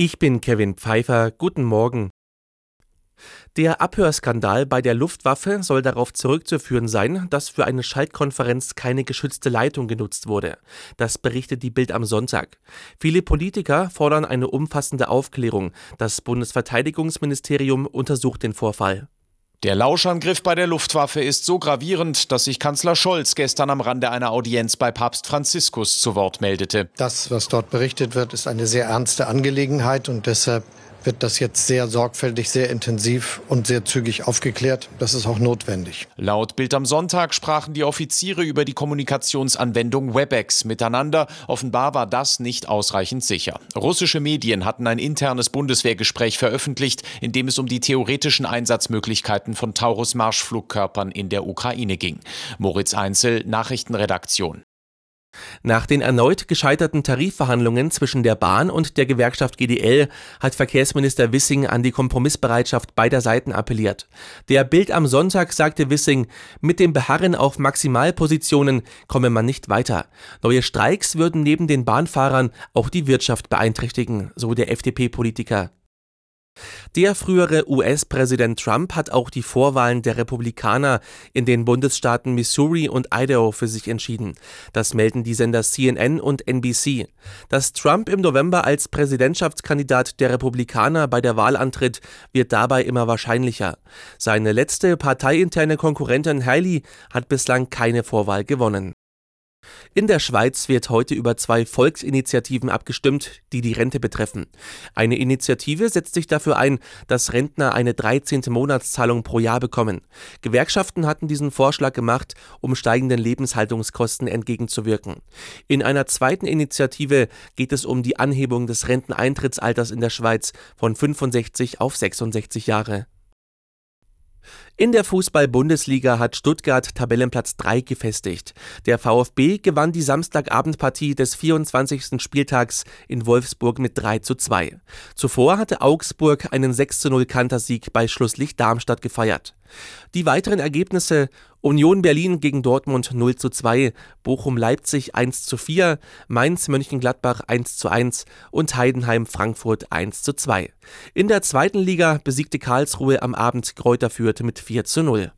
Ich bin Kevin Pfeiffer. Guten Morgen. Der Abhörskandal bei der Luftwaffe soll darauf zurückzuführen sein, dass für eine Schaltkonferenz keine geschützte Leitung genutzt wurde. Das berichtet die Bild am Sonntag. Viele Politiker fordern eine umfassende Aufklärung. Das Bundesverteidigungsministerium untersucht den Vorfall. Der Lauschangriff bei der Luftwaffe ist so gravierend, dass sich Kanzler Scholz gestern am Rande einer Audienz bei Papst Franziskus zu Wort meldete. Das, was dort berichtet wird, ist eine sehr ernste Angelegenheit und deshalb wird das jetzt sehr sorgfältig, sehr intensiv und sehr zügig aufgeklärt. Das ist auch notwendig. Laut Bild am Sonntag sprachen die Offiziere über die Kommunikationsanwendung WebEx miteinander. Offenbar war das nicht ausreichend sicher. Russische Medien hatten ein internes Bundeswehrgespräch veröffentlicht, in dem es um die theoretischen Einsatzmöglichkeiten von Taurus-Marschflugkörpern in der Ukraine ging. Moritz Einzel, Nachrichtenredaktion. Nach den erneut gescheiterten Tarifverhandlungen zwischen der Bahn und der Gewerkschaft GDL hat Verkehrsminister Wissing an die Kompromissbereitschaft beider Seiten appelliert. Der Bild am Sonntag sagte Wissing, mit dem Beharren auf Maximalpositionen komme man nicht weiter. Neue Streiks würden neben den Bahnfahrern auch die Wirtschaft beeinträchtigen, so der FDP-Politiker. Der frühere US-Präsident Trump hat auch die Vorwahlen der Republikaner in den Bundesstaaten Missouri und Idaho für sich entschieden. Das melden die Sender CNN und NBC. Dass Trump im November als Präsidentschaftskandidat der Republikaner bei der Wahl antritt, wird dabei immer wahrscheinlicher. Seine letzte parteiinterne Konkurrentin Haley hat bislang keine Vorwahl gewonnen. In der Schweiz wird heute über zwei Volksinitiativen abgestimmt, die die Rente betreffen. Eine Initiative setzt sich dafür ein, dass Rentner eine 13. Monatszahlung pro Jahr bekommen. Gewerkschaften hatten diesen Vorschlag gemacht, um steigenden Lebenshaltungskosten entgegenzuwirken. In einer zweiten Initiative geht es um die Anhebung des Renteneintrittsalters in der Schweiz von 65 auf 66 Jahre. In der Fußball-Bundesliga hat Stuttgart Tabellenplatz 3 gefestigt. Der VfB gewann die Samstagabendpartie des 24. Spieltags in Wolfsburg mit 3 zu 2. Zuvor hatte Augsburg einen 6 zu 0 Kantersieg bei Schlusslicht Darmstadt gefeiert. Die weiteren Ergebnisse Union Berlin gegen Dortmund 0 zu 2, Bochum Leipzig 1 zu 4, Mainz Mönchengladbach 1 zu 1 und Heidenheim Frankfurt 1 zu 2. In der zweiten Liga besiegte Karlsruhe am Abend Kräuter Fürth mit 4 zu 0.